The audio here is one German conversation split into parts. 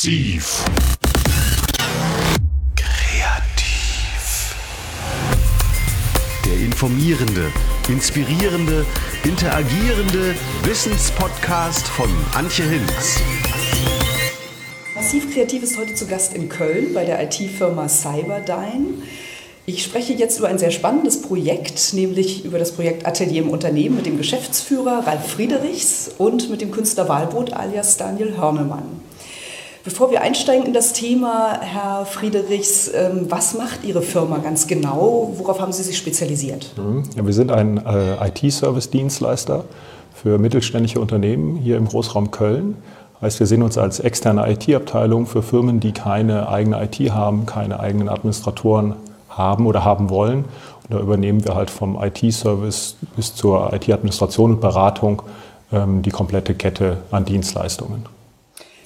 Massiv. Kreativ. Der informierende, inspirierende, interagierende Wissenspodcast von Antje Hinz. Massiv Kreativ ist heute zu Gast in Köln bei der IT-Firma Cyberdyne. Ich spreche jetzt über ein sehr spannendes Projekt, nämlich über das Projekt Atelier im Unternehmen mit dem Geschäftsführer Ralf Friedrichs und mit dem Künstler Wahlbrot alias Daniel Hörnemann. Bevor wir einsteigen in das Thema, Herr Friedrichs, ähm, was macht Ihre Firma ganz genau? Worauf haben Sie sich spezialisiert? Mhm. Ja, wir sind ein äh, IT-Service-Dienstleister für mittelständische Unternehmen hier im Großraum Köln. Heißt, wir sehen uns als externe IT-Abteilung für Firmen, die keine eigene IT haben, keine eigenen Administratoren haben oder haben wollen. Und da übernehmen wir halt vom IT-Service bis zur IT-Administration und Beratung ähm, die komplette Kette an Dienstleistungen.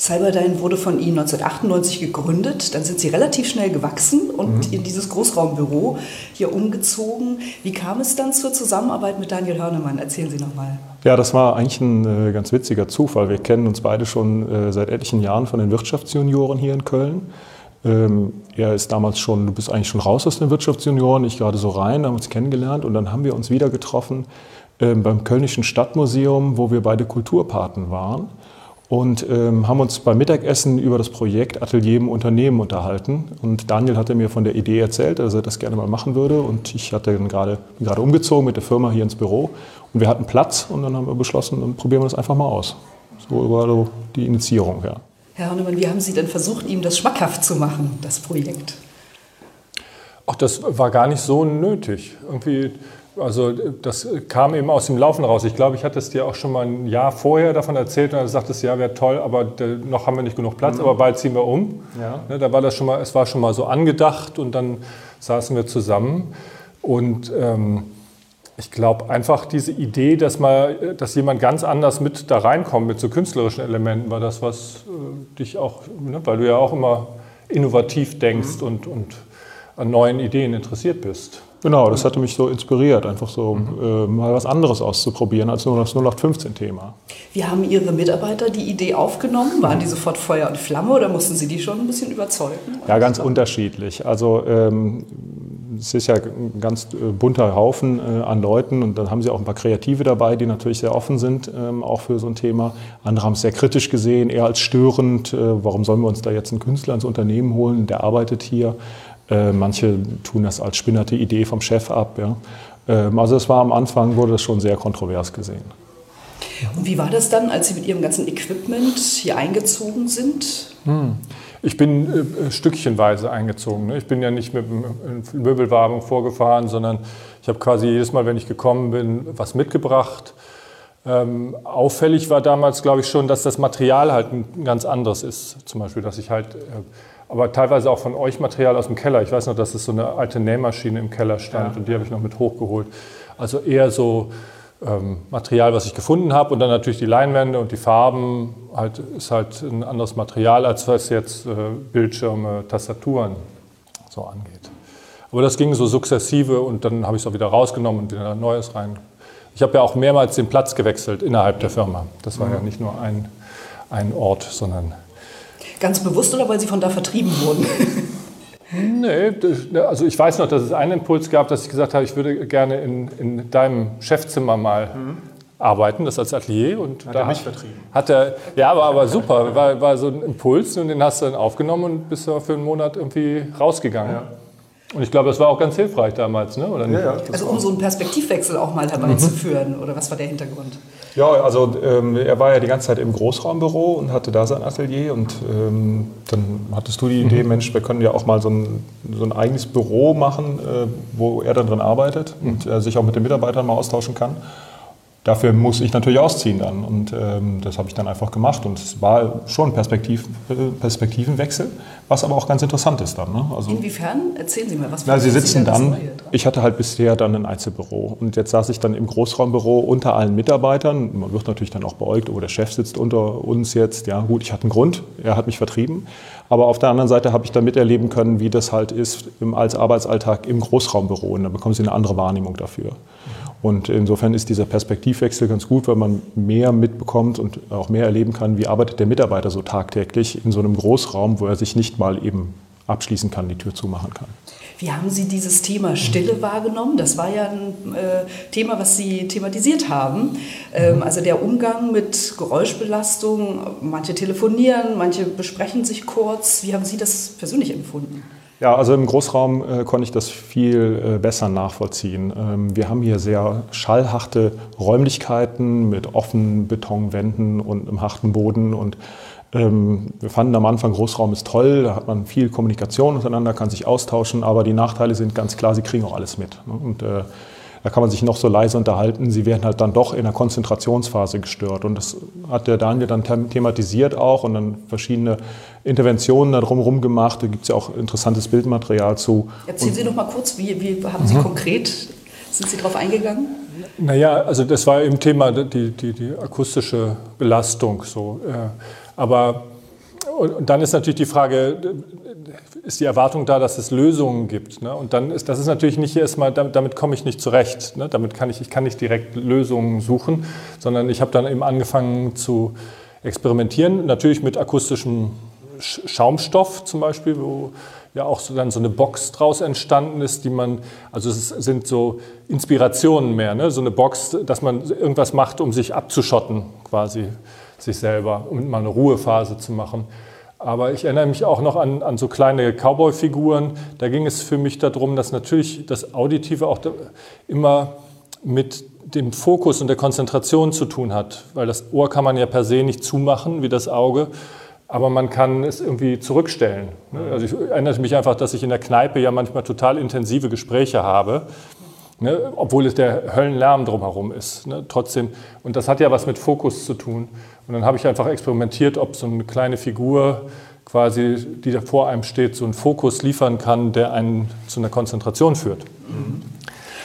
Cyberdyne wurde von Ihnen 1998 gegründet. Dann sind Sie relativ schnell gewachsen und mhm. in dieses Großraumbüro hier umgezogen. Wie kam es dann zur Zusammenarbeit mit Daniel Hörnemann? Erzählen Sie nochmal. Ja, das war eigentlich ein äh, ganz witziger Zufall. Wir kennen uns beide schon äh, seit etlichen Jahren von den Wirtschaftsjunioren hier in Köln. Ähm, er ist damals schon, du bist eigentlich schon raus aus den Wirtschaftsjunioren, ich gerade so rein, haben uns kennengelernt und dann haben wir uns wieder getroffen ähm, beim Kölnischen Stadtmuseum, wo wir beide Kulturpaten waren und ähm, haben uns beim Mittagessen über das Projekt Atelier im Unternehmen unterhalten. Und Daniel hatte mir von der Idee erzählt, dass er das gerne mal machen würde. Und ich hatte dann gerade, bin gerade umgezogen mit der Firma hier ins Büro. Und wir hatten Platz und dann haben wir beschlossen, dann probieren wir das einfach mal aus. So war so die Initiierung, ja. Herr Hornemann, wie haben Sie denn versucht, ihm das schmackhaft zu machen, das Projekt? Ach, das war gar nicht so nötig. Irgendwie also das kam eben aus dem Laufen raus. Ich glaube, ich hatte es dir auch schon mal ein Jahr vorher davon erzählt und dann sagtest ja, wäre toll, aber noch haben wir nicht genug Platz, mhm. aber bald ziehen wir um. Ja. Ne, da war das schon mal, es war schon mal so angedacht und dann saßen wir zusammen und ähm, ich glaube einfach diese Idee, dass mal, dass jemand ganz anders mit da reinkommt mit so künstlerischen Elementen, war das was äh, dich auch, ne, weil du ja auch immer innovativ denkst mhm. und, und an neuen Ideen interessiert bist. Genau, das hatte mich so inspiriert, einfach so mhm. äh, mal was anderes auszuprobieren als nur das 0815-Thema. Wie haben Ihre Mitarbeiter die Idee aufgenommen? Waren die sofort Feuer und Flamme oder mussten Sie die schon ein bisschen überzeugen? Ja, ganz unterschiedlich. Also ähm, es ist ja ein ganz äh, bunter Haufen äh, an Leuten und dann haben Sie auch ein paar Kreative dabei, die natürlich sehr offen sind, ähm, auch für so ein Thema. Andere haben es sehr kritisch gesehen, eher als störend. Äh, warum sollen wir uns da jetzt einen Künstler ins Unternehmen holen? Der arbeitet hier. Äh, manche tun das als spinnerte Idee vom Chef ab. Ja. Ähm, also es war am Anfang, wurde das schon sehr kontrovers gesehen. Und wie war das dann, als Sie mit Ihrem ganzen Equipment hier eingezogen sind? Hm. Ich bin äh, stückchenweise eingezogen. Ne? Ich bin ja nicht mit dem Möbelwagen vorgefahren, sondern ich habe quasi jedes Mal, wenn ich gekommen bin, was mitgebracht. Ähm, auffällig war damals, glaube ich, schon, dass das Material halt ein ganz anderes ist. Zum Beispiel, dass ich halt äh, aber teilweise auch von euch Material aus dem Keller. Ich weiß noch, dass es so eine alte Nähmaschine im Keller stand ja. und die habe ich noch mit hochgeholt. Also eher so ähm, Material, was ich gefunden habe und dann natürlich die Leinwände und die Farben halt, ist halt ein anderes Material, als was jetzt äh, Bildschirme, Tastaturen so angeht. Aber das ging so sukzessive und dann habe ich es auch wieder rausgenommen und wieder Neues rein. Ich habe ja auch mehrmals den Platz gewechselt innerhalb der Firma. Das war mhm. ja nicht nur ein, ein Ort, sondern Ganz bewusst oder weil Sie von da vertrieben wurden? Nee, ne, also ich weiß noch, dass es einen Impuls gab, dass ich gesagt habe, ich würde gerne in, in deinem Chefzimmer mal mhm. arbeiten, das als Atelier. Und hat da er mich vertrieben. Hat er, ja, aber, aber super, war, war so ein Impuls und den hast du dann aufgenommen und bist für einen Monat irgendwie rausgegangen. Ja. Und ich glaube, das war auch ganz hilfreich damals, ne? oder nicht? Ja, ja, also um so einen Perspektivwechsel auch mal herbeizuführen, mhm. oder was war der Hintergrund? Ja, also ähm, er war ja die ganze Zeit im Großraumbüro und hatte da sein Atelier und ähm, dann hattest du die Idee, mhm. Mensch, wir können ja auch mal so ein, so ein eigenes Büro machen, äh, wo er dann drin arbeitet mhm. und er sich auch mit den Mitarbeitern mal austauschen kann. Dafür muss ich natürlich ausziehen dann und ähm, das habe ich dann einfach gemacht und es war schon ein Perspektiv, Perspektivenwechsel, was aber auch ganz interessant ist dann. Ne? Also, Inwiefern? Erzählen Sie mal, was na, Sie sitzen dann, ich hatte halt bisher dann ein Einzelbüro und jetzt saß ich dann im Großraumbüro unter allen Mitarbeitern. Man wird natürlich dann auch beäugt, oh, der Chef sitzt unter uns jetzt. Ja gut, ich hatte einen Grund, er hat mich vertrieben. Aber auf der anderen Seite habe ich dann miterleben können, wie das halt ist im, als Arbeitsalltag im Großraumbüro und da bekommen Sie eine andere Wahrnehmung dafür. Und insofern ist dieser Perspektivwechsel ganz gut, weil man mehr mitbekommt und auch mehr erleben kann, wie arbeitet der Mitarbeiter so tagtäglich in so einem Großraum, wo er sich nicht mal eben abschließen kann, die Tür zumachen kann. Wie haben Sie dieses Thema Stille wahrgenommen? Das war ja ein äh, Thema, was Sie thematisiert haben. Ähm, also der Umgang mit Geräuschbelastung. Manche telefonieren, manche besprechen sich kurz. Wie haben Sie das persönlich empfunden? Ja, also im Großraum äh, konnte ich das viel äh, besser nachvollziehen. Ähm, wir haben hier sehr schallharte Räumlichkeiten mit offenen Betonwänden und einem harten Boden und ähm, wir fanden am Anfang, Großraum ist toll, da hat man viel Kommunikation untereinander, kann sich austauschen, aber die Nachteile sind ganz klar, sie kriegen auch alles mit. Ne? Und äh, da kann man sich noch so leise unterhalten, sie werden halt dann doch in der Konzentrationsphase gestört. Und das hat der Daniel dann thematisiert auch und dann verschiedene Interventionen da drumherum gemacht. Da gibt es ja auch interessantes Bildmaterial zu. Erzählen Sie noch mal kurz, wie, wie haben Sie mhm. konkret, sind Sie darauf eingegangen? Naja, also das war im Thema die, die, die akustische Belastung so. Aber und dann ist natürlich die Frage, ist die Erwartung da, dass es Lösungen gibt? Ne? Und dann ist das ist natürlich nicht erstmal, damit, damit komme ich nicht zurecht. Ne? Damit kann ich, ich kann nicht direkt Lösungen suchen, sondern ich habe dann eben angefangen zu experimentieren, natürlich mit akustischem Schaumstoff zum Beispiel, wo ja auch so dann so eine Box draus entstanden ist, die man, also es sind so Inspirationen mehr, ne? so eine Box, dass man irgendwas macht, um sich abzuschotten quasi sich selber, um mal eine Ruhephase zu machen. Aber ich erinnere mich auch noch an, an so kleine Cowboy-Figuren. Da ging es für mich darum, dass natürlich das Auditive auch immer mit dem Fokus und der Konzentration zu tun hat. Weil das Ohr kann man ja per se nicht zumachen wie das Auge, aber man kann es irgendwie zurückstellen. Ne? Also ich erinnere mich einfach, dass ich in der Kneipe ja manchmal total intensive Gespräche habe Ne, obwohl es der Höllenlärm drumherum ist. Ne, trotzdem, und das hat ja was mit Fokus zu tun. Und dann habe ich einfach experimentiert, ob so eine kleine Figur quasi, die da vor einem steht, so einen Fokus liefern kann, der einen zu einer Konzentration führt.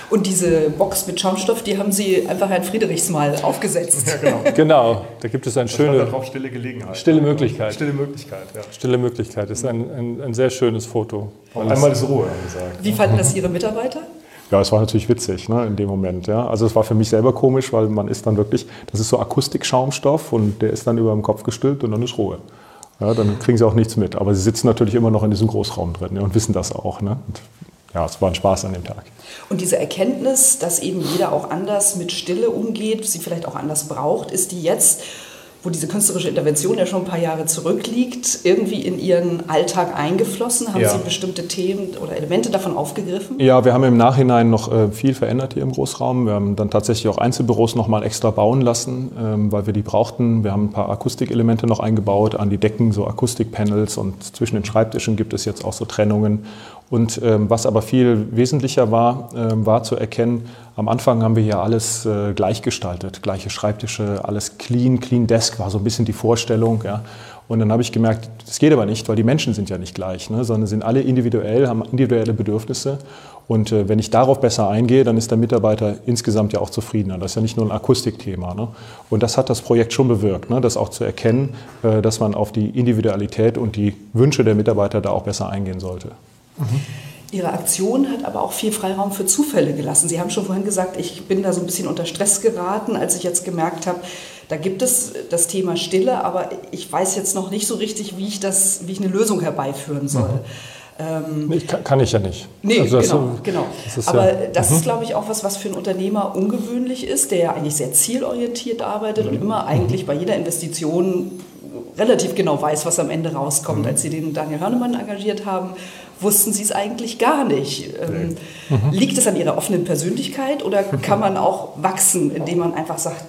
Und diese Box mit Schaumstoff, die haben Sie einfach Herrn Friedrichs mal aufgesetzt. Ja, genau. genau, da gibt es eine schöne. Darauf stille Gelegenheit. Stille Möglichkeit. Stille Möglichkeit, ja. Stille Möglichkeit, das ist ein, ein, ein sehr schönes Foto. Einmal ist Ruhe angesagt. Wie fanden das Ihre Mitarbeiter? Ja, es war natürlich witzig ne, in dem Moment. Ja. Also es war für mich selber komisch, weil man ist dann wirklich, das ist so Akustikschaumstoff und der ist dann über dem Kopf gestülpt und dann ist Ruhe. Ja, dann kriegen sie auch nichts mit. Aber sie sitzen natürlich immer noch in diesem Großraum drin ja, und wissen das auch. Ne? Und ja, es war ein Spaß an dem Tag. Und diese Erkenntnis, dass eben jeder auch anders mit Stille umgeht, sie vielleicht auch anders braucht, ist die jetzt wo diese künstlerische Intervention ja schon ein paar Jahre zurückliegt, irgendwie in Ihren Alltag eingeflossen? Haben ja. Sie bestimmte Themen oder Elemente davon aufgegriffen? Ja, wir haben im Nachhinein noch äh, viel verändert hier im Großraum. Wir haben dann tatsächlich auch Einzelbüros noch mal extra bauen lassen, ähm, weil wir die brauchten. Wir haben ein paar Akustikelemente noch eingebaut an die Decken, so Akustikpanels und zwischen den Schreibtischen gibt es jetzt auch so Trennungen. Und ähm, was aber viel wesentlicher war, ähm, war zu erkennen, am Anfang haben wir hier alles äh, gleich gestaltet, gleiche Schreibtische, alles clean, clean Desk war so ein bisschen die Vorstellung. Ja. Und dann habe ich gemerkt, das geht aber nicht, weil die Menschen sind ja nicht gleich, ne, sondern sind alle individuell, haben individuelle Bedürfnisse. Und äh, wenn ich darauf besser eingehe, dann ist der Mitarbeiter insgesamt ja auch zufriedener. Das ist ja nicht nur ein Akustikthema. Ne? Und das hat das Projekt schon bewirkt, ne? das auch zu erkennen, äh, dass man auf die Individualität und die Wünsche der Mitarbeiter da auch besser eingehen sollte. Mhm. Ihre Aktion hat aber auch viel Freiraum für Zufälle gelassen. Sie haben schon vorhin gesagt, ich bin da so ein bisschen unter Stress geraten, als ich jetzt gemerkt habe, da gibt es das Thema Stille, aber ich weiß jetzt noch nicht so richtig, wie ich, das, wie ich eine Lösung herbeiführen soll. Mhm. Ähm, ich kann, kann, ich ja nicht. Nee, also genau. So, genau. Das aber ja, das mhm. ist, glaube ich, auch was, was für einen Unternehmer ungewöhnlich ist, der ja eigentlich sehr zielorientiert arbeitet mhm. und immer eigentlich bei jeder Investition relativ genau weiß, was am Ende rauskommt. Mhm. Als Sie den Daniel Hörnemann engagiert haben, wussten Sie es eigentlich gar nicht. Ähm, mhm. Liegt es an Ihrer offenen Persönlichkeit oder kann man auch wachsen, indem man einfach sagt,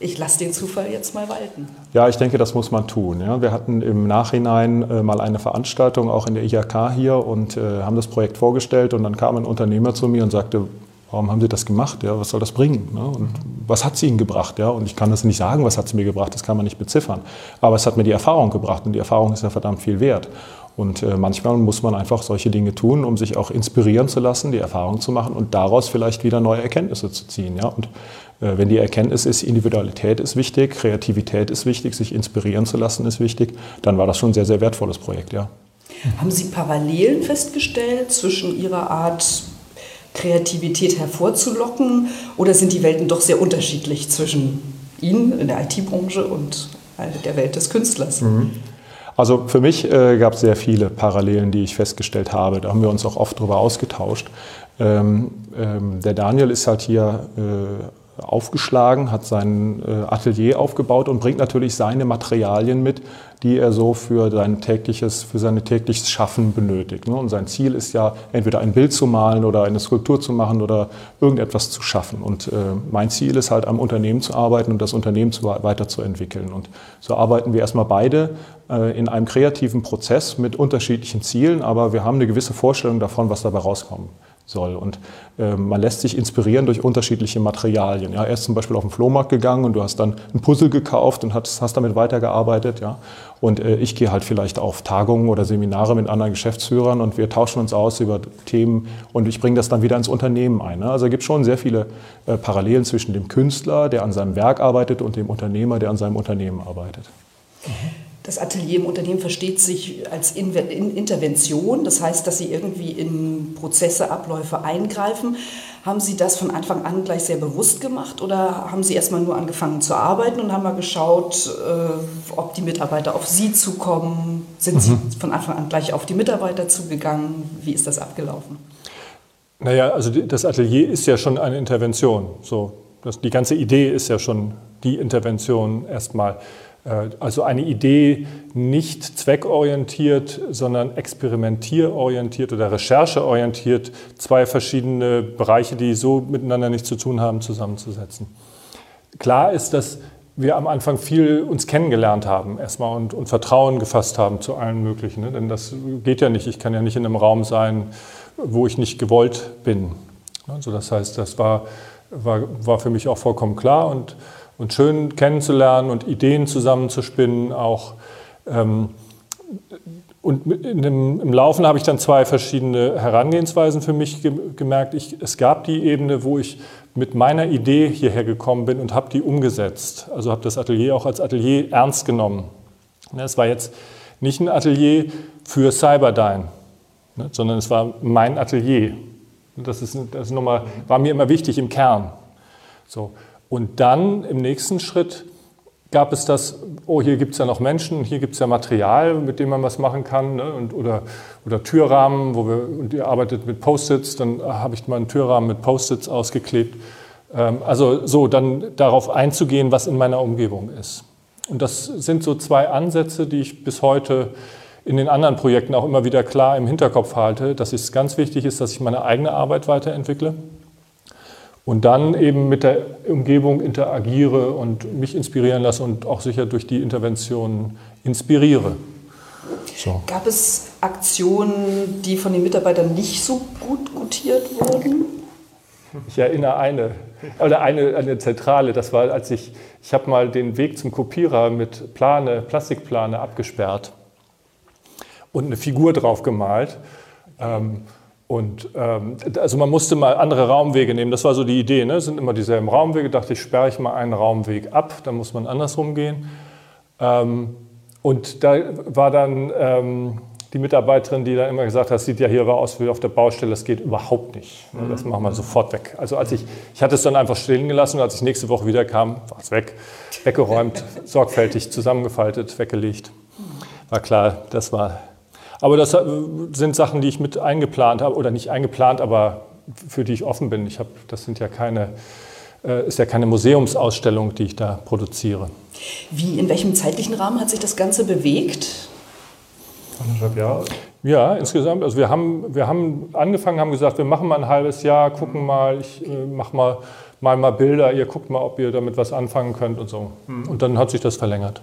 ich lasse den Zufall jetzt mal walten. Ja, ich denke, das muss man tun. Ja. Wir hatten im Nachhinein äh, mal eine Veranstaltung auch in der IHK hier und äh, haben das Projekt vorgestellt und dann kam ein Unternehmer zu mir und sagte, warum haben Sie das gemacht? Ja, was soll das bringen? Ne? Und was hat es Ihnen gebracht? Ja? Und ich kann das nicht sagen, was hat es mir gebracht, das kann man nicht beziffern. Aber es hat mir die Erfahrung gebracht und die Erfahrung ist ja verdammt viel wert. Und äh, manchmal muss man einfach solche Dinge tun, um sich auch inspirieren zu lassen, die Erfahrung zu machen und daraus vielleicht wieder neue Erkenntnisse zu ziehen. Ja? Und äh, wenn die Erkenntnis ist, Individualität ist wichtig, Kreativität ist wichtig, sich inspirieren zu lassen ist wichtig, dann war das schon ein sehr, sehr wertvolles Projekt, ja. Haben Sie Parallelen festgestellt zwischen Ihrer Art, Kreativität hervorzulocken? Oder sind die Welten doch sehr unterschiedlich zwischen Ihnen in der IT-Branche und der Welt des Künstlers? Mhm. Also für mich äh, gab es sehr viele Parallelen, die ich festgestellt habe. Da haben wir uns auch oft darüber ausgetauscht. Ähm, ähm, der Daniel ist halt hier äh, aufgeschlagen, hat sein äh, Atelier aufgebaut und bringt natürlich seine Materialien mit, die er so für sein tägliches, für sein tägliches Schaffen benötigt. Ne? Und sein Ziel ist ja, entweder ein Bild zu malen oder eine Skulptur zu machen oder irgendetwas zu schaffen. Und äh, mein Ziel ist halt, am Unternehmen zu arbeiten und das Unternehmen zu, weiterzuentwickeln. Und so arbeiten wir erstmal beide äh, in einem kreativen Prozess mit unterschiedlichen Zielen, aber wir haben eine gewisse Vorstellung davon, was dabei rauskommt soll. Und äh, man lässt sich inspirieren durch unterschiedliche Materialien. Ja, er ist zum Beispiel auf den Flohmarkt gegangen und du hast dann ein Puzzle gekauft und hast, hast damit weitergearbeitet. Ja. Und äh, ich gehe halt vielleicht auf Tagungen oder Seminare mit anderen Geschäftsführern und wir tauschen uns aus über Themen und ich bringe das dann wieder ins Unternehmen ein. Ne. Also es gibt schon sehr viele äh, Parallelen zwischen dem Künstler, der an seinem Werk arbeitet, und dem Unternehmer, der an seinem Unternehmen arbeitet. Mhm. Das Atelier im Unternehmen versteht sich als Intervention, das heißt, dass Sie irgendwie in Prozesse, Abläufe eingreifen. Haben Sie das von Anfang an gleich sehr bewusst gemacht oder haben Sie erstmal nur angefangen zu arbeiten und haben mal geschaut, äh, ob die Mitarbeiter auf Sie zukommen? Sind Sie mhm. von Anfang an gleich auf die Mitarbeiter zugegangen? Wie ist das abgelaufen? Naja, also das Atelier ist ja schon eine Intervention. So, das, die ganze Idee ist ja schon die Intervention erstmal. Äh, also eine Idee nicht zweckorientiert, sondern experimentierorientiert oder rechercheorientiert, zwei verschiedene Bereiche, die so miteinander nichts zu tun haben, zusammenzusetzen. Klar ist, dass wir am Anfang viel uns kennengelernt haben erstmal und, und Vertrauen gefasst haben zu allen möglichen. Ne? Denn das geht ja nicht. Ich kann ja nicht in einem Raum sein, wo ich nicht gewollt bin. Also das heißt, das war, war, war für mich auch vollkommen klar und und schön kennenzulernen und Ideen zusammenzuspinnen auch. Ähm, und dem, im Laufen habe ich dann zwei verschiedene Herangehensweisen für mich gemerkt. Ich, es gab die Ebene, wo ich mit meiner Idee hierher gekommen bin und habe die umgesetzt. Also habe das Atelier auch als Atelier ernst genommen. Ne, es war jetzt nicht ein Atelier für Cyberdyne, ne, sondern es war mein Atelier. Das, ist, das ist nochmal, war mir immer wichtig im Kern. So. Und dann im nächsten Schritt gab es das, oh, hier gibt es ja noch Menschen, hier gibt es ja Material, mit dem man was machen kann, ne? und, oder, oder Türrahmen, wo wir, und ihr arbeitet mit Post-its, dann habe ich mal einen Türrahmen mit Post-its ausgeklebt. Ähm, also so, dann darauf einzugehen, was in meiner Umgebung ist. Und das sind so zwei Ansätze, die ich bis heute in den anderen Projekten auch immer wieder klar im Hinterkopf halte, dass es ganz wichtig ist, dass ich meine eigene Arbeit weiterentwickle und dann eben mit der Umgebung interagiere und mich inspirieren lasse und auch sicher durch die Interventionen inspiriere. So. Gab es Aktionen, die von den Mitarbeitern nicht so gut gutiert wurden? Ich erinnere eine, oder eine, eine zentrale, das war, als ich, ich habe mal den Weg zum Kopierer mit Plane, Plastikplane abgesperrt und eine Figur drauf gemalt. Ähm, und ähm, also man musste mal andere Raumwege nehmen. Das war so die Idee. Ne? Es sind immer dieselben Raumwege. Dachte ich, sperre ich mal einen Raumweg ab, dann muss man andersrum gehen. Ähm, und da war dann ähm, die Mitarbeiterin, die dann immer gesagt hat, das sieht ja hier aus wie auf der Baustelle, das geht überhaupt nicht. Ne? Das machen wir sofort weg. Also als ich, ich hatte es dann einfach stehen gelassen und als ich nächste Woche wieder kam, war es weg, weggeräumt, sorgfältig zusammengefaltet, weggelegt. War klar, das war aber das äh, sind Sachen, die ich mit eingeplant habe, oder nicht eingeplant, aber für die ich offen bin. Ich habe, das sind ja keine, äh, ist ja keine Museumsausstellung, die ich da produziere. Wie, in welchem zeitlichen Rahmen hat sich das Ganze bewegt? Anderthalb Jahre. Ja, insgesamt. Also wir haben, wir haben angefangen, haben gesagt, wir machen mal ein halbes Jahr, gucken mal, ich äh, mache mal, mal mal Bilder, ihr guckt mal, ob ihr damit was anfangen könnt und so. Mhm. Und dann hat sich das verlängert.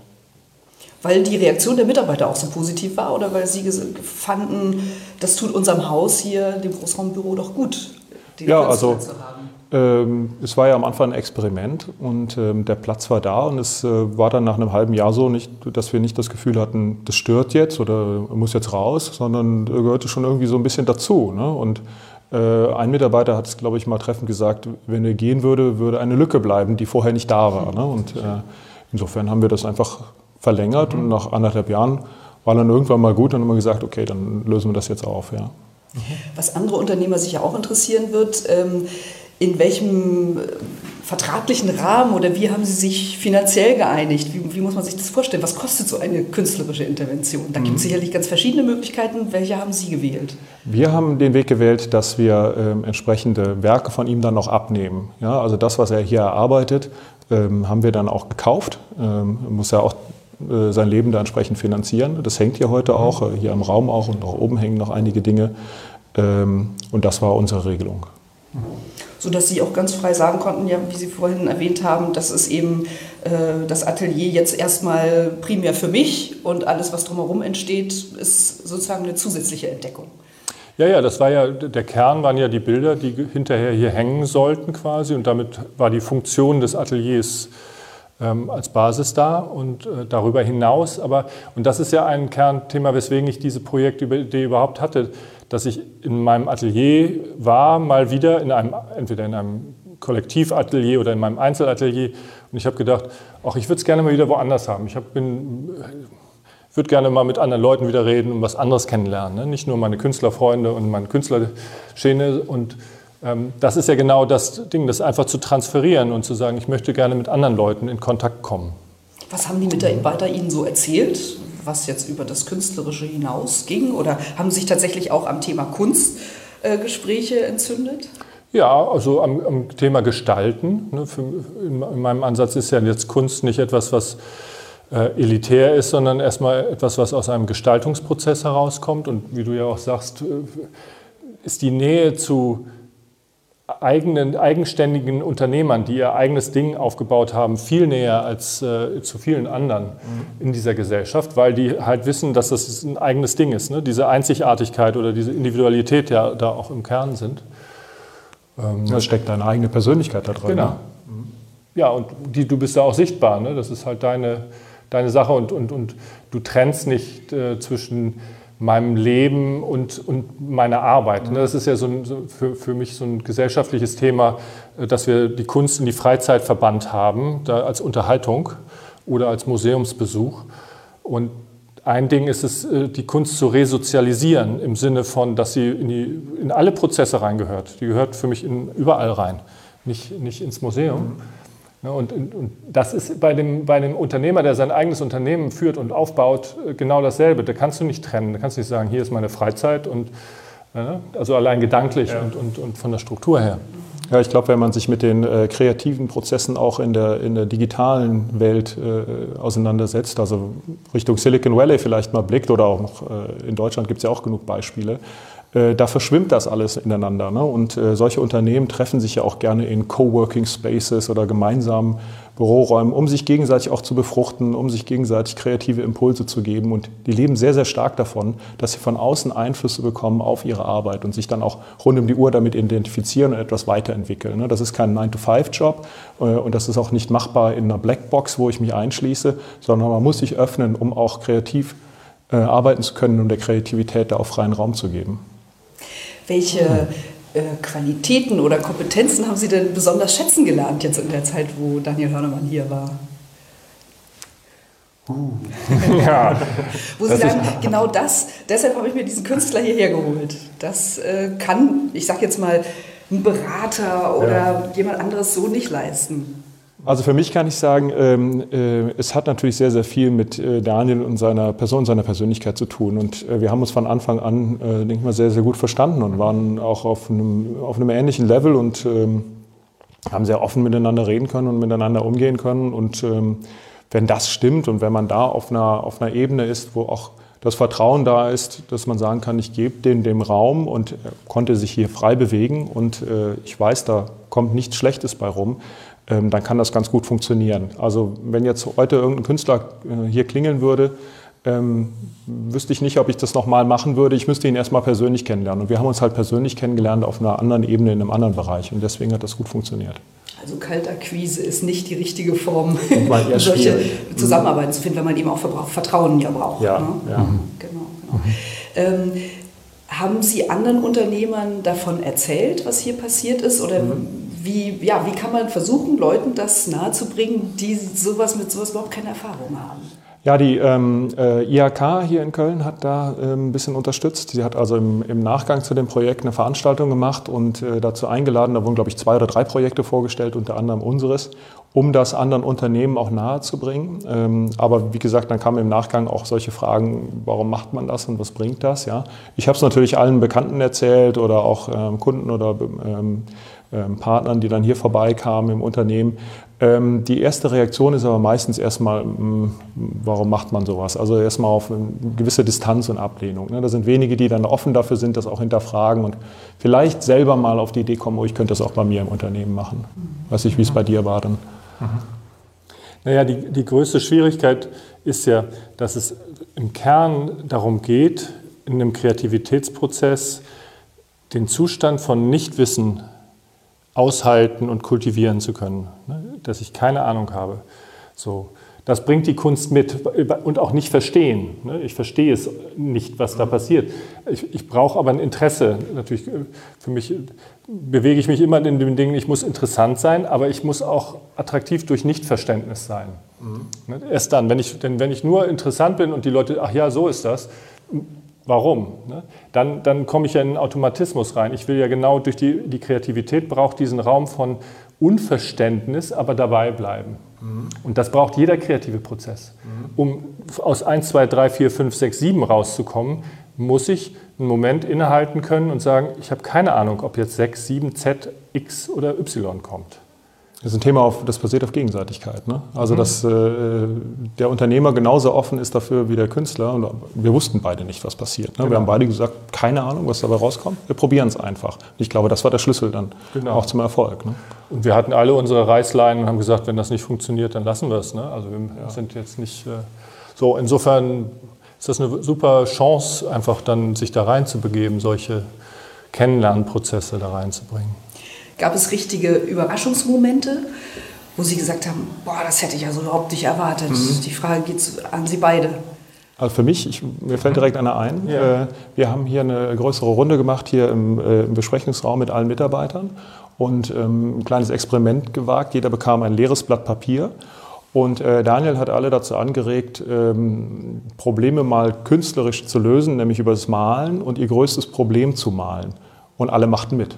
Weil die Reaktion der Mitarbeiter auch so positiv war oder weil sie fanden, das tut unserem Haus hier, dem Großraumbüro, doch gut, die ja, also, zu haben? Ähm, es war ja am Anfang ein Experiment und ähm, der Platz war da und es äh, war dann nach einem halben Jahr so, nicht, dass wir nicht das Gefühl hatten, das stört jetzt oder muss jetzt raus, sondern gehörte schon irgendwie so ein bisschen dazu. Ne? Und äh, ein Mitarbeiter hat es, glaube ich, mal treffend gesagt, wenn er gehen würde, würde eine Lücke bleiben, die vorher nicht da war. Ne? Und äh, insofern haben wir das einfach verlängert mhm. und nach anderthalb Jahren war dann irgendwann mal gut und haben wir gesagt, okay, dann lösen wir das jetzt auf. Ja. Was andere Unternehmer sich ja auch interessieren wird, ähm, in welchem äh, vertraglichen Rahmen oder wie haben Sie sich finanziell geeinigt? Wie, wie muss man sich das vorstellen? Was kostet so eine künstlerische Intervention? Da gibt es mhm. sicherlich ganz verschiedene Möglichkeiten. Welche haben Sie gewählt? Wir haben den Weg gewählt, dass wir ähm, entsprechende Werke von ihm dann noch abnehmen. Ja, also das, was er hier erarbeitet, ähm, haben wir dann auch gekauft. Ähm, muss ja auch äh, sein Leben da entsprechend finanzieren. Das hängt hier heute auch, äh, hier im Raum auch und auch oben hängen noch einige Dinge. Ähm, und das war unsere Regelung. Sodass Sie auch ganz frei sagen konnten, ja, wie Sie vorhin erwähnt haben, dass es eben äh, das Atelier jetzt erstmal primär für mich und alles, was drumherum entsteht, ist sozusagen eine zusätzliche Entdeckung. Ja, ja, das war ja, der Kern waren ja die Bilder, die hinterher hier hängen sollten quasi und damit war die Funktion des Ateliers ähm, als Basis da und äh, darüber hinaus. Aber, und das ist ja ein Kernthema, weswegen ich diese Projektidee überhaupt hatte, dass ich in meinem Atelier war, mal wieder in einem, entweder in einem Kollektivatelier oder in meinem Einzelatelier. Und ich habe gedacht, ach, ich würde es gerne mal wieder woanders haben. Ich hab, bin, würde gerne mal mit anderen Leuten wieder reden und was anderes kennenlernen. Ne? Nicht nur meine Künstlerfreunde und meine Künstlerszene und ähm, das ist ja genau das Ding, das einfach zu transferieren und zu sagen, ich möchte gerne mit anderen Leuten in Kontakt kommen. Was haben die Mitarbeiter Ihnen so erzählt, was jetzt über das Künstlerische hinausging? Oder haben sich tatsächlich auch am Thema Kunst äh, Gespräche entzündet? Ja, also am, am Thema Gestalten. Ne, für, in, in, meinem Ansatz ist ja jetzt Kunst nicht etwas, was äh, elitär ist, sondern erstmal etwas, was aus einem Gestaltungsprozess herauskommt. Und wie du ja auch sagst, äh, ist die Nähe zu eigenen, eigenständigen Unternehmern, die ihr eigenes Ding aufgebaut haben, viel näher als äh, zu vielen anderen mhm. in dieser Gesellschaft, weil die halt wissen, dass das ein eigenes Ding ist. Ne? Diese Einzigartigkeit oder diese Individualität ja da auch im Kern sind. Ähm, da steckt deine eigene Persönlichkeit da drin. Genau. Ne? Ja, und die, du bist da auch sichtbar. Ne? Das ist halt deine, deine Sache und, und, und du trennst nicht äh, zwischen meinem Leben und, und meiner Arbeit. Mhm. Das ist ja so, ein, für, für mich so ein gesellschaftliches Thema, äh, dass wir die Kunst in die Freizeit verbannt haben, da als Unterhaltung oder als Museumsbesuch. Und ein Ding ist es, äh, die Kunst zu resozialisieren im Sinne von, dass sie in, die, in alle Prozesse reingehört. Die gehört für mich in, überall rein, nicht, nicht ins Museum. Mhm. Und, und, und, das ist bei dem, bei dem Unternehmer, der sein eigenes Unternehmen führt und aufbaut, äh, genau dasselbe. Da kannst du nicht trennen. Da kannst du nicht sagen, hier ist meine Freizeit und also allein gedanklich ja. und, und, und von der Struktur her. Ja, ich glaube, wenn man sich mit den äh, kreativen Prozessen auch in der, in der digitalen Welt äh, auseinandersetzt, also Richtung Silicon Valley vielleicht mal blickt oder auch noch äh, in Deutschland gibt es ja auch genug Beispiele, äh, da verschwimmt das alles ineinander. Ne? Und äh, solche Unternehmen treffen sich ja auch gerne in Coworking Spaces oder gemeinsamen Büroräumen, um sich gegenseitig auch zu befruchten, um sich gegenseitig kreative Impulse zu geben. Und die leben sehr, sehr stark davon, dass sie von außen Einflüsse bekommen auf ihre Arbeit und sich dann auch rund um die Uhr damit identifizieren und etwas weiterentwickeln. Ne? Das ist kein 9-to-5-Job äh, und das ist auch nicht machbar in einer Blackbox, wo ich mich einschließe, sondern man muss sich öffnen, um auch kreativ arbeiten zu können und der Kreativität da auch freien Raum zu geben. Welche äh, Qualitäten oder Kompetenzen haben Sie denn besonders schätzen gelernt jetzt in der Zeit, wo Daniel Hörnemann hier war? Uh. ja. Wo Sie sagen, genau das, deshalb habe ich mir diesen Künstler hierher geholt. Das äh, kann, ich sage jetzt mal, ein Berater oder ja. jemand anderes so nicht leisten. Also für mich kann ich sagen, ähm, äh, es hat natürlich sehr, sehr viel mit äh, Daniel und seiner Person, seiner Persönlichkeit zu tun. Und äh, wir haben uns von Anfang an, äh, denke ich mal, sehr, sehr gut verstanden und waren auch auf einem, auf einem ähnlichen Level und ähm, haben sehr offen miteinander reden können und miteinander umgehen können. Und ähm, wenn das stimmt und wenn man da auf einer, auf einer Ebene ist, wo auch das Vertrauen da ist, dass man sagen kann, ich gebe den dem Raum und er konnte sich hier frei bewegen und äh, ich weiß, da kommt nichts Schlechtes bei rum, dann kann das ganz gut funktionieren. Also wenn jetzt heute irgendein Künstler äh, hier klingeln würde, ähm, wüsste ich nicht, ob ich das nochmal machen würde. Ich müsste ihn erstmal persönlich kennenlernen. Und wir haben uns halt persönlich kennengelernt auf einer anderen Ebene, in einem anderen Bereich. Und deswegen hat das gut funktioniert. Also Kaltakquise ist nicht die richtige Form, um solche Zusammenarbeiten zu finden, wenn man eben auch Vertrauen ja braucht. Ja, ne? ja. Mhm. Genau, genau. Mhm. Ähm, haben Sie anderen Unternehmern davon erzählt, was hier passiert ist? Oder mhm wie, ja, wie kann man versuchen, Leuten das nahezubringen, die sowas mit sowas überhaupt keine Erfahrung haben? Ja, die ähm, äh, IHK hier in Köln hat da äh, ein bisschen unterstützt. Sie hat also im, im, Nachgang zu dem Projekt eine Veranstaltung gemacht und äh, dazu eingeladen. Da wurden, glaube ich, zwei oder drei Projekte vorgestellt, unter anderem unseres, um das anderen Unternehmen auch nahezubringen. Ähm, aber wie gesagt, dann kamen im Nachgang auch solche Fragen, warum macht man das und was bringt das? Ja? Ich habe es natürlich allen Bekannten erzählt oder auch ähm, Kunden oder ähm, Partnern, die dann hier vorbeikamen im Unternehmen. Ähm, die erste Reaktion ist aber meistens erstmal, hm, warum macht man sowas? Also erstmal auf eine gewisse Distanz und Ablehnung. Ne? Da sind wenige, die dann offen dafür sind, das auch hinterfragen und vielleicht selber mal auf die Idee kommen, oh, ich könnte das auch bei mir im Unternehmen machen. Weiß ich, wie es bei dir war dann. Mhm. Naja, die, die größte Schwierigkeit ist ja, dass es im Kern darum geht, in einem Kreativitätsprozess den Zustand von Nichtwissen aushalten und kultivieren zu können, ne? dass ich keine Ahnung habe. So, das bringt die Kunst mit und auch nicht verstehen. Ne? Ich verstehe es nicht, was da passiert. Ich, ich brauche aber ein Interesse. Natürlich, äh, für mich bewege ich mich immer in dem Ding, ich muss interessant sein, aber ich muss auch attraktiv durch Nichtverständnis sein. Mhm. Erst dann, wenn ich, denn wenn ich nur interessant bin und die Leute, ach ja, so ist das, Warum? Ne? Dann, dann komme ich ja in einen Automatismus rein. Ich will ja genau durch die, die Kreativität braucht diesen Raum von Unverständnis, aber dabei bleiben. Mhm. Und das braucht jeder kreative Prozess. Mhm. Um aus 1, 2, 3, 4, 5, 6, 7 rauszukommen, muss ich einen Moment innehalten können und sagen, ich habe keine Ahnung, ob jetzt 6, 7, Z, X oder Y kommt. Das ist ein Thema, auf, das basiert auf Gegenseitigkeit. Ne? Also, mhm. dass äh, der Unternehmer genauso offen ist dafür wie der Künstler. Und wir wussten beide nicht, was passiert. Ne? Genau. Wir haben beide gesagt, keine Ahnung, was dabei rauskommt. Wir probieren es einfach. Und ich glaube, das war der Schlüssel dann genau. auch zum Erfolg. Ne? Und wir hatten alle unsere Reißleinen und haben gesagt, wenn das nicht funktioniert, dann lassen wir es. Ne? Also, wir ja. sind jetzt nicht äh, so. Insofern ist das eine super Chance, einfach dann sich da reinzubegeben, solche Kennenlernprozesse da reinzubringen. Gab es richtige Überraschungsmomente, wo Sie gesagt haben, boah, das hätte ich ja so überhaupt nicht erwartet? Mhm. Die Frage geht an Sie beide. Also für mich, ich, mir fällt direkt einer ein. Ja. Äh, wir haben hier eine größere Runde gemacht, hier im, äh, im Besprechungsraum mit allen Mitarbeitern und ähm, ein kleines Experiment gewagt. Jeder bekam ein leeres Blatt Papier. Und äh, Daniel hat alle dazu angeregt, ähm, Probleme mal künstlerisch zu lösen, nämlich über das Malen und ihr größtes Problem zu malen. Und alle machten mit.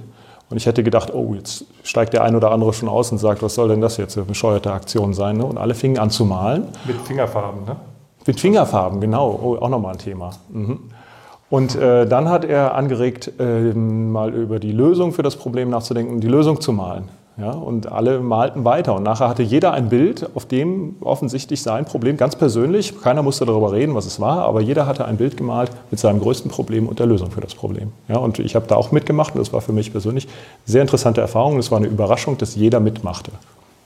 Und ich hätte gedacht, oh, jetzt steigt der ein oder andere schon aus und sagt, was soll denn das jetzt eine bescheuerte Aktion sein? Ne? Und alle fingen an zu malen. Mit Fingerfarben, ne? Mit Fingerfarben, genau. Oh, auch nochmal ein Thema. Mhm. Und äh, dann hat er angeregt, äh, mal über die Lösung für das Problem nachzudenken, die Lösung zu malen. Ja, und alle malten weiter. Und nachher hatte jeder ein Bild, auf dem offensichtlich sein Problem ganz persönlich, keiner musste darüber reden, was es war, aber jeder hatte ein Bild gemalt mit seinem größten Problem und der Lösung für das Problem. Ja, und ich habe da auch mitgemacht und das war für mich persönlich eine sehr interessante Erfahrung. Es war eine Überraschung, dass jeder mitmachte.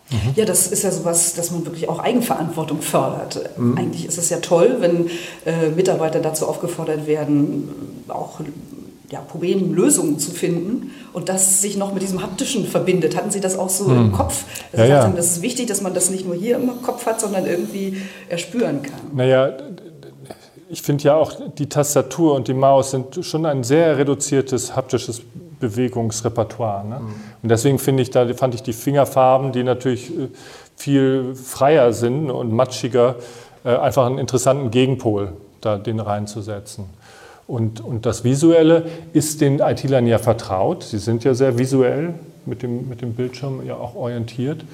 Mhm. Ja, das ist ja sowas, dass man wirklich auch Eigenverantwortung fördert. Mhm. Eigentlich ist es ja toll, wenn äh, Mitarbeiter dazu aufgefordert werden, auch ja, Problemlösungen zu finden und das sich noch mit diesem haptischen verbindet. Hatten Sie das auch so hm. im Kopf? Also ja, ja. das ist wichtig, dass man das nicht nur hier im Kopf hat, sondern irgendwie erspüren kann. Naja, ich finde ja auch, die Tastatur und die Maus sind schon ein sehr reduziertes haptisches Bewegungsrepertoire. Ne? Mhm. Und deswegen finde ich, da fand ich die Fingerfarben, die natürlich äh, viel freier sind und matschiger, äh, einfach einen interessanten Gegenpol, da den reinzusetzen. Und, und das Visuelle ist den IT-Lern ja vertraut. Sie sind ja sehr visuell mit dem, mit dem Bildschirm ja auch orientiert.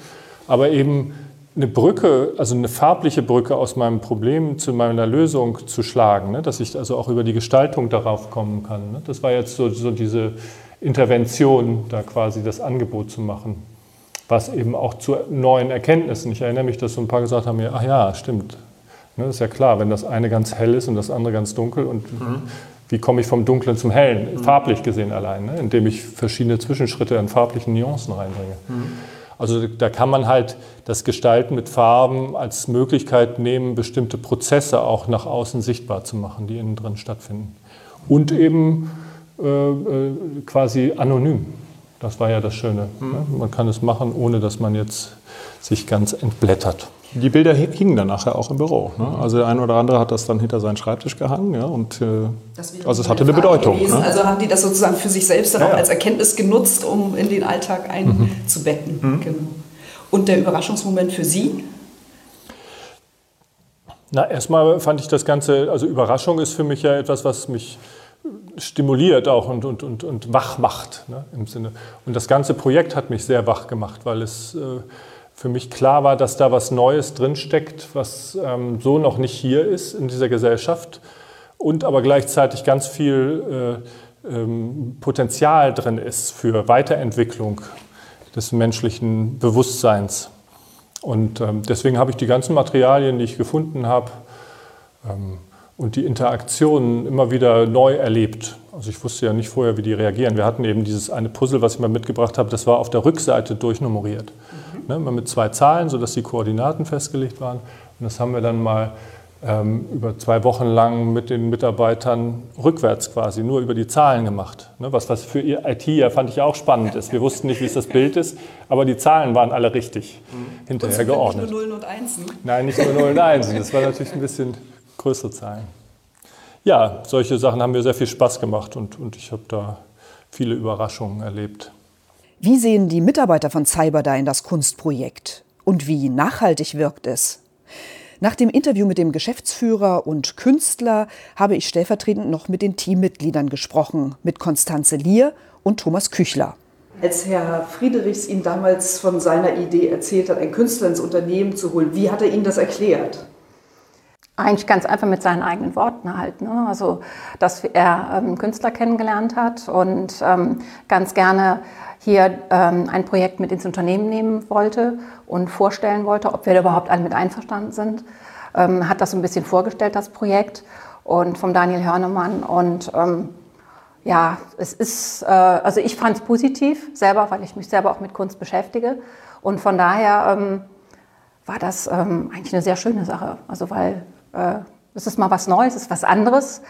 Aber eben eine Brücke, also eine farbliche Brücke aus meinem Problem zu meiner Lösung zu schlagen, ne? dass ich also auch über die Gestaltung darauf kommen kann. Ne? Das war jetzt so, so diese Intervention, da quasi das Angebot zu machen, was eben auch zu neuen Erkenntnissen. Ich erinnere mich, dass so ein paar gesagt haben, ach ja, stimmt, Ne, ist ja klar, wenn das eine ganz hell ist und das andere ganz dunkel. Und mhm. wie komme ich vom Dunklen zum Hellen? Mhm. Farblich gesehen allein, ne? indem ich verschiedene Zwischenschritte in farblichen Nuancen reinbringe. Mhm. Also da kann man halt das Gestalten mit Farben als Möglichkeit nehmen, bestimmte Prozesse auch nach außen sichtbar zu machen, die innen drin stattfinden. Und eben äh, äh quasi anonym. Das war ja das Schöne. Ne? Mhm. Man kann es machen, ohne dass man jetzt sich ganz entblättert. Die Bilder hingen dann nachher auch im Büro. Ne? Also der eine oder andere hat das dann hinter seinen Schreibtisch gehangen. Ja, und, äh, also es hatte eine Bedeutung. Ne? Also haben die das sozusagen für sich selbst dann ja, auch als Erkenntnis genutzt, um in den Alltag einzubetten. Mhm. Genau. Und der Überraschungsmoment für Sie? Na, erstmal fand ich das Ganze, also Überraschung ist für mich ja etwas, was mich stimuliert auch und, und, und, und wach macht. Ne, im Sinne. Und das ganze Projekt hat mich sehr wach gemacht, weil es äh, für mich klar war, dass da was Neues drinsteckt, was ähm, so noch nicht hier ist in dieser Gesellschaft und aber gleichzeitig ganz viel äh, ähm, Potenzial drin ist für Weiterentwicklung des menschlichen Bewusstseins. Und ähm, deswegen habe ich die ganzen Materialien, die ich gefunden habe, ähm, und die Interaktionen immer wieder neu erlebt. Also ich wusste ja nicht vorher, wie die reagieren. Wir hatten eben dieses eine Puzzle, was ich mal mitgebracht habe, das war auf der Rückseite durchnummeriert. Ne, mit zwei Zahlen, sodass die Koordinaten festgelegt waren. Und das haben wir dann mal ähm, über zwei Wochen lang mit den Mitarbeitern rückwärts quasi, nur über die Zahlen gemacht. Ne, was, was für ihr IT ja fand ich auch spannend ist. Wir wussten nicht, wie es das Bild ist, aber die Zahlen waren alle richtig mhm. hinterher geordnet. Nicht nur Nullen und Einsen? Nein, nicht nur Nullen und Einsen. Das war natürlich ein bisschen größere Zahlen. Ja, solche Sachen haben mir sehr viel Spaß gemacht und, und ich habe da viele Überraschungen erlebt. Wie sehen die Mitarbeiter von Cyberdyne das Kunstprojekt und wie nachhaltig wirkt es? Nach dem Interview mit dem Geschäftsführer und Künstler habe ich stellvertretend noch mit den Teammitgliedern gesprochen, mit Konstanze Lier und Thomas Küchler. Als Herr Friedrichs Ihnen damals von seiner Idee erzählt hat, einen Künstler ins Unternehmen zu holen, wie hat er Ihnen das erklärt? Eigentlich ganz einfach mit seinen eigenen Worten halt. Ne? Also, dass er ähm, Künstler kennengelernt hat und ähm, ganz gerne hier ähm, ein Projekt mit ins Unternehmen nehmen wollte und vorstellen wollte, ob wir da überhaupt alle mit einverstanden sind. Ähm, hat das so ein bisschen vorgestellt, das Projekt, und vom Daniel Hörnemann. Und ähm, ja, es ist, äh, also ich fand es positiv selber, weil ich mich selber auch mit Kunst beschäftige. Und von daher ähm, war das ähm, eigentlich eine sehr schöne Sache. Also weil äh, es ist mal was Neues, es ist was anderes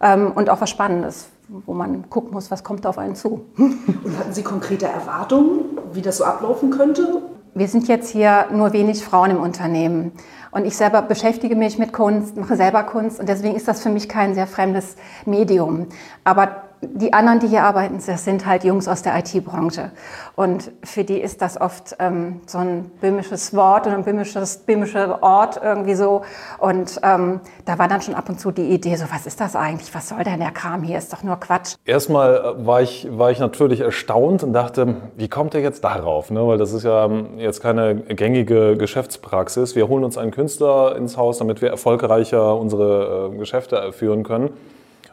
ähm, und auch was Spannendes, wo man gucken muss, was kommt auf einen zu. Und hatten Sie konkrete Erwartungen, wie das so ablaufen könnte? Wir sind jetzt hier nur wenig Frauen im Unternehmen. Und ich selber beschäftige mich mit Kunst, mache selber Kunst und deswegen ist das für mich kein sehr fremdes Medium. Aber die anderen, die hier arbeiten, das sind halt Jungs aus der IT-Branche. Und für die ist das oft ähm, so ein böhmisches Wort und ein böhmisches, böhmischer Ort irgendwie so. Und ähm, da war dann schon ab und zu die Idee, so was ist das eigentlich? Was soll denn der Kram hier? Ist doch nur Quatsch. Erstmal äh, war ich, war ich natürlich erstaunt und dachte, wie kommt er jetzt darauf? Ne? Weil das ist ja ähm, jetzt keine gängige Geschäftspraxis. Wir holen uns einen Künstler ins Haus, damit wir erfolgreicher unsere äh, Geschäfte führen können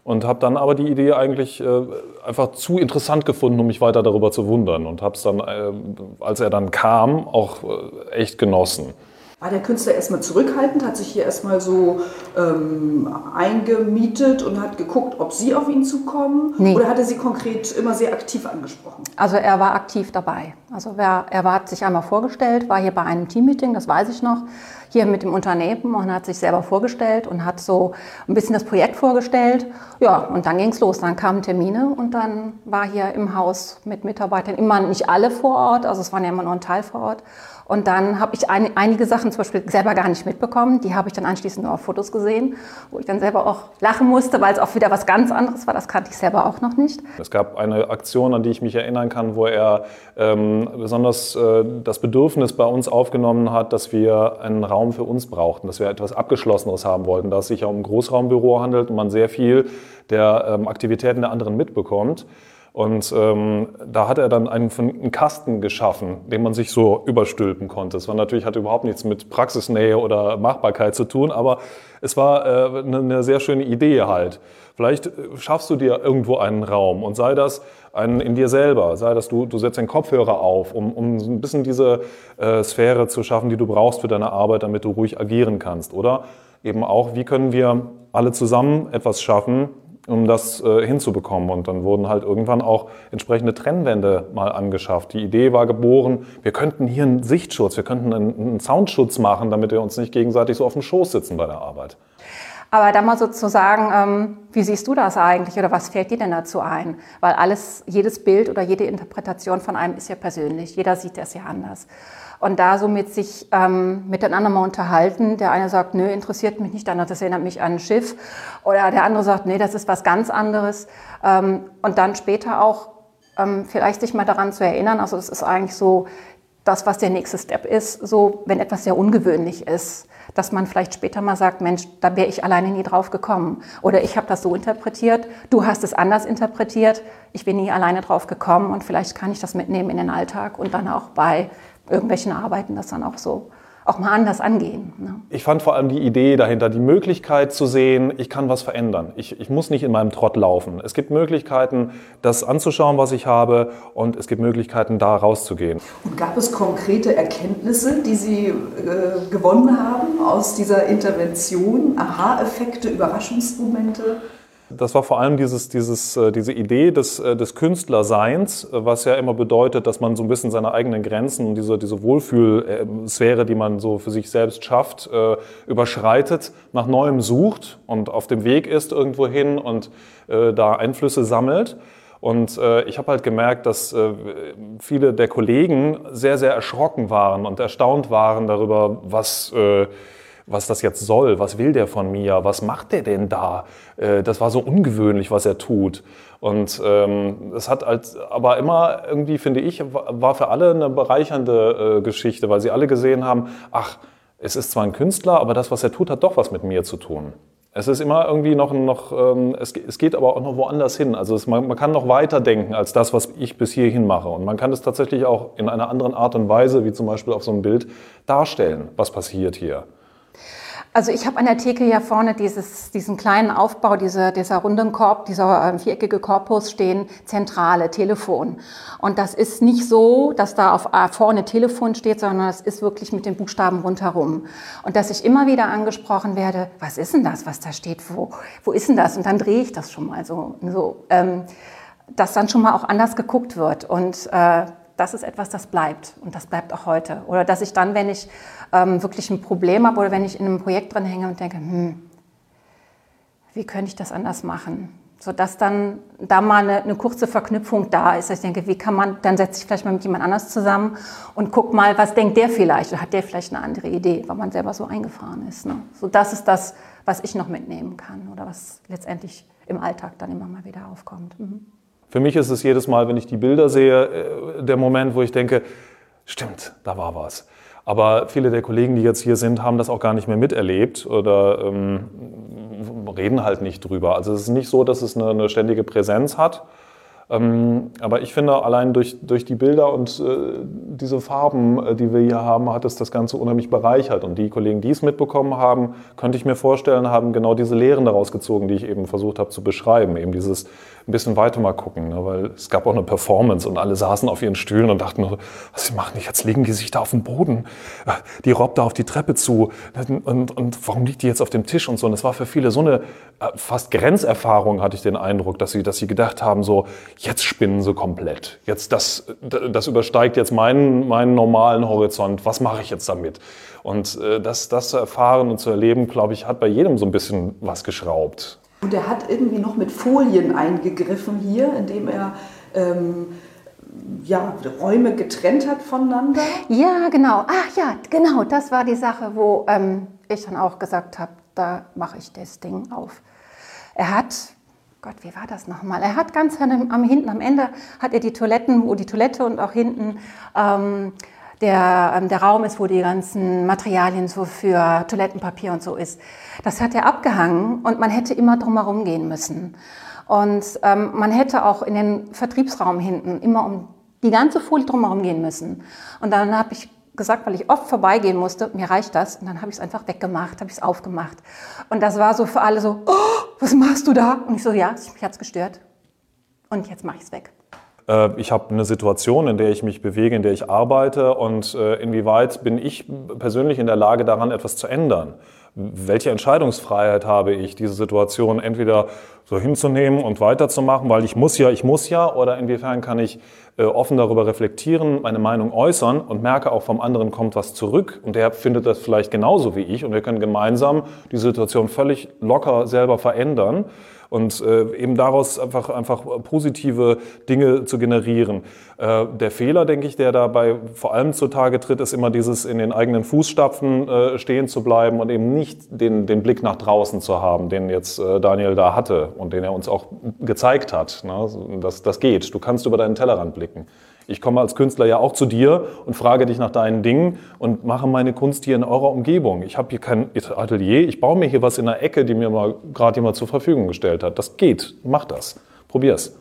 und habe dann aber die Idee eigentlich äh, einfach zu interessant gefunden, um mich weiter darüber zu wundern und habe es dann, äh, als er dann kam, auch äh, echt genossen. War der Künstler erstmal zurückhaltend, hat sich hier erstmal so ähm, eingemietet und hat geguckt, ob Sie auf ihn zukommen? Nee. Oder hat er Sie konkret immer sehr aktiv angesprochen? Also er war aktiv dabei. Also er, er war, hat sich einmal vorgestellt, war hier bei einem Teammeeting, das weiß ich noch, hier mit dem Unternehmen und hat sich selber vorgestellt und hat so ein bisschen das Projekt vorgestellt. Ja, und dann ging es los. Dann kamen Termine und dann war hier im Haus mit Mitarbeitern immer nicht alle vor Ort, also es waren ja immer nur ein Teil vor Ort. Und dann habe ich ein, einige Sachen zum Beispiel selber gar nicht mitbekommen. Die habe ich dann anschließend nur auf Fotos gesehen, wo ich dann selber auch lachen musste, weil es auch wieder was ganz anderes war. Das kannte ich selber auch noch nicht. Es gab eine Aktion, an die ich mich erinnern kann, wo er ähm, besonders äh, das Bedürfnis bei uns aufgenommen hat, dass wir einen Raum für uns brauchten, dass wir etwas Abgeschlossenes haben wollten, da es sich ja um ein Großraumbüro handelt und man sehr viel der ähm, Aktivitäten der anderen mitbekommt. Und ähm, da hat er dann einen, einen, Kasten geschaffen, den man sich so überstülpen konnte. Es war natürlich, hatte überhaupt nichts mit Praxisnähe oder Machbarkeit zu tun, aber es war äh, eine, eine sehr schöne Idee halt. Vielleicht äh, schaffst du dir irgendwo einen Raum und sei das ein, in dir selber, sei das du, du setzt einen Kopfhörer auf, um, um ein bisschen diese äh, Sphäre zu schaffen, die du brauchst für deine Arbeit, damit du ruhig agieren kannst. Oder eben auch, wie können wir alle zusammen etwas schaffen, um das äh, hinzubekommen. Und dann wurden halt irgendwann auch entsprechende Trennwände mal angeschafft. Die Idee war geboren, wir könnten hier einen Sichtschutz, wir könnten einen, einen Soundschutz machen, damit wir uns nicht gegenseitig so auf dem Schoß sitzen bei der Arbeit. Aber da mal sozusagen, ähm, wie siehst du das eigentlich oder was fällt dir denn dazu ein? Weil alles, jedes Bild oder jede Interpretation von einem ist ja persönlich. Jeder sieht das ja anders und da somit sich ähm, miteinander mal unterhalten. Der eine sagt, nö, interessiert mich nicht, der das erinnert mich an ein Schiff. Oder der andere sagt, nee, das ist was ganz anderes. Ähm, und dann später auch ähm, vielleicht sich mal daran zu erinnern, also es ist eigentlich so das, was der nächste Step ist, so wenn etwas sehr ungewöhnlich ist, dass man vielleicht später mal sagt, Mensch, da wäre ich alleine nie drauf gekommen. Oder ich habe das so interpretiert, du hast es anders interpretiert, ich bin nie alleine drauf gekommen und vielleicht kann ich das mitnehmen in den Alltag und dann auch bei irgendwelchen Arbeiten das dann auch so auch mal anders angehen. Ne? Ich fand vor allem die Idee dahinter, die Möglichkeit zu sehen, ich kann was verändern. Ich, ich muss nicht in meinem Trott laufen. Es gibt Möglichkeiten, das anzuschauen, was ich habe, und es gibt Möglichkeiten, da rauszugehen. Und gab es konkrete Erkenntnisse, die Sie äh, gewonnen haben aus dieser Intervention? Aha-Effekte, Überraschungsmomente? Das war vor allem dieses, dieses, äh, diese Idee des, äh, des Künstlerseins, äh, was ja immer bedeutet, dass man so ein bisschen seine eigenen Grenzen und diese, diese Wohlfühlsphäre, die man so für sich selbst schafft, überschreitet, nach Neuem sucht und auf dem Weg ist irgendwo hin und da Einflüsse sammelt. Und äh, ich habe halt gemerkt, dass äh, viele der Kollegen sehr, sehr erschrocken waren und erstaunt waren darüber, was, äh, was das jetzt soll, was will der von mir, was macht der denn da? Äh, das war so ungewöhnlich, was er tut. Und ähm, es hat als, aber immer irgendwie, finde ich, war für alle eine bereichernde äh, Geschichte, weil sie alle gesehen haben, ach, es ist zwar ein Künstler, aber das, was er tut, hat doch was mit mir zu tun. Es ist immer irgendwie noch, noch ähm, es, es, geht aber auch noch woanders hin. Also es, man, man, kann noch weiter denken als das, was ich bis hierhin mache. Und man kann es tatsächlich auch in einer anderen Art und Weise, wie zum Beispiel auf so einem Bild, darstellen, was passiert hier. Also ich habe an der Theke ja vorne dieses, diesen kleinen Aufbau, diese, dieser runden Korb, dieser äh, viereckige Korpus stehen, Zentrale, Telefon. Und das ist nicht so, dass da auf äh, vorne Telefon steht, sondern es ist wirklich mit den Buchstaben rundherum. Und dass ich immer wieder angesprochen werde, was ist denn das, was da steht, wo, wo ist denn das? Und dann drehe ich das schon mal so, so ähm, dass dann schon mal auch anders geguckt wird. Und äh, das ist etwas, das bleibt und das bleibt auch heute. Oder dass ich dann, wenn ich ähm, wirklich ein Problem habe oder wenn ich in einem Projekt drin hänge und denke, hm, wie könnte ich das anders machen? Sodass dann da mal eine, eine, kurze Verknüpfung da ist. Ich denke, wie kann man, dann setze ich vielleicht mal mit jemand anders zusammen und guck mal, was denkt der vielleicht? Oder hat der vielleicht eine andere Idee, weil man selber so eingefahren ist. Ne? So das ist das, was ich noch mitnehmen kann oder was letztendlich im Alltag dann immer mal wieder aufkommt. Mhm. Für mich ist es jedes Mal, wenn ich die Bilder sehe, äh, der Moment, wo ich denke, stimmt, da war was. Aber viele der Kollegen, die jetzt hier sind, haben das auch gar nicht mehr miterlebt oder ähm, reden halt nicht drüber. Also es ist nicht so, dass es eine, eine ständige Präsenz hat. Ähm, aber ich finde, allein durch, durch die Bilder und äh, diese Farben, äh, die wir hier haben, hat es das Ganze unheimlich bereichert. Und die Kollegen, die es mitbekommen haben, könnte ich mir vorstellen, haben genau diese Lehren daraus gezogen, die ich eben versucht habe zu beschreiben. Eben dieses ein bisschen weiter mal gucken, ne? weil es gab auch eine Performance und alle saßen auf ihren Stühlen und dachten, was machen, jetzt legen die sich da auf den Boden, äh, die robbt da auf die Treppe zu und, und warum liegt die jetzt auf dem Tisch und so. Und es war für viele so eine äh, fast Grenzerfahrung, hatte ich den Eindruck, dass sie, dass sie gedacht haben, so, jetzt spinnen sie komplett. Jetzt das, das übersteigt jetzt meinen, meinen normalen Horizont. Was mache ich jetzt damit? Und äh, das, das zu erfahren und zu erleben, glaube ich, hat bei jedem so ein bisschen was geschraubt. Und er hat irgendwie noch mit Folien eingegriffen hier, indem er ähm, ja, Räume getrennt hat voneinander. Ja, genau. Ach ja, genau. Das war die Sache, wo ähm, ich dann auch gesagt habe, da mache ich das Ding auf. Er hat Gott, wie war das nochmal? Er hat ganz am, hinten, am Ende hat er die Toiletten, wo die Toilette und auch hinten ähm, der, ähm, der Raum ist, wo die ganzen Materialien so für Toilettenpapier und so ist. Das hat er abgehangen und man hätte immer drumherum gehen müssen. Und ähm, man hätte auch in den Vertriebsraum hinten immer um die ganze Folie drumherum gehen müssen. Und dann habe ich gesagt, weil ich oft vorbeigehen musste, mir reicht das. Und dann habe ich es einfach weggemacht, habe ich es aufgemacht. Und das war so für alle so, oh, was machst du da? Und ich so, ja, mich hat es gestört. Und jetzt mache ich es weg. Äh, ich habe eine Situation, in der ich mich bewege, in der ich arbeite und äh, inwieweit bin ich persönlich in der Lage, daran etwas zu ändern? Welche Entscheidungsfreiheit habe ich, diese Situation entweder so hinzunehmen und weiterzumachen, weil ich muss ja, ich muss ja, oder inwiefern kann ich äh, offen darüber reflektieren, meine Meinung äußern und merke auch vom anderen kommt was zurück und der findet das vielleicht genauso wie ich und wir können gemeinsam die Situation völlig locker selber verändern und äh, eben daraus einfach, einfach positive Dinge zu generieren. Äh, der Fehler, denke ich, der dabei vor allem zutage tritt, ist immer dieses in den eigenen Fußstapfen äh, stehen zu bleiben und eben nicht den, den Blick nach draußen zu haben, den jetzt äh, Daniel da hatte und den er uns auch gezeigt hat. Ne? Das, das geht. Du kannst über deinen Tellerrand blicken. Ich komme als Künstler ja auch zu dir und frage dich nach deinen Dingen und mache meine Kunst hier in eurer Umgebung. Ich habe hier kein Atelier, ich baue mir hier was in der Ecke, die mir mal gerade jemand zur Verfügung gestellt hat. Das geht, mach das, probier's.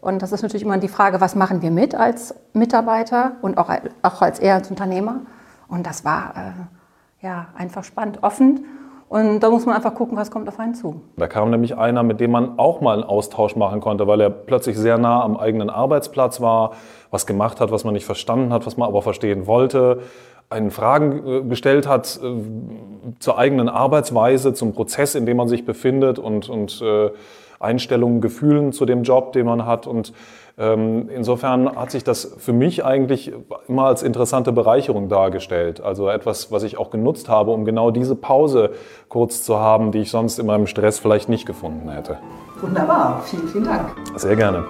Und das ist natürlich immer die Frage, was machen wir mit als Mitarbeiter und auch, auch als er als Unternehmer. Und das war äh, ja einfach spannend, offen und da muss man einfach gucken, was kommt auf einen zu. Da kam nämlich einer, mit dem man auch mal einen Austausch machen konnte, weil er plötzlich sehr nah am eigenen Arbeitsplatz war, was gemacht hat, was man nicht verstanden hat, was man aber verstehen wollte, einen Fragen äh, gestellt hat äh, zur eigenen Arbeitsweise, zum Prozess, in dem man sich befindet und, und äh, Einstellungen, Gefühlen zu dem Job, den man hat und insofern hat sich das für mich eigentlich immer als interessante Bereicherung dargestellt. Also etwas, was ich auch genutzt habe, um genau diese Pause kurz zu haben, die ich sonst in meinem Stress vielleicht nicht gefunden hätte. Wunderbar, vielen, vielen Dank. Sehr gerne.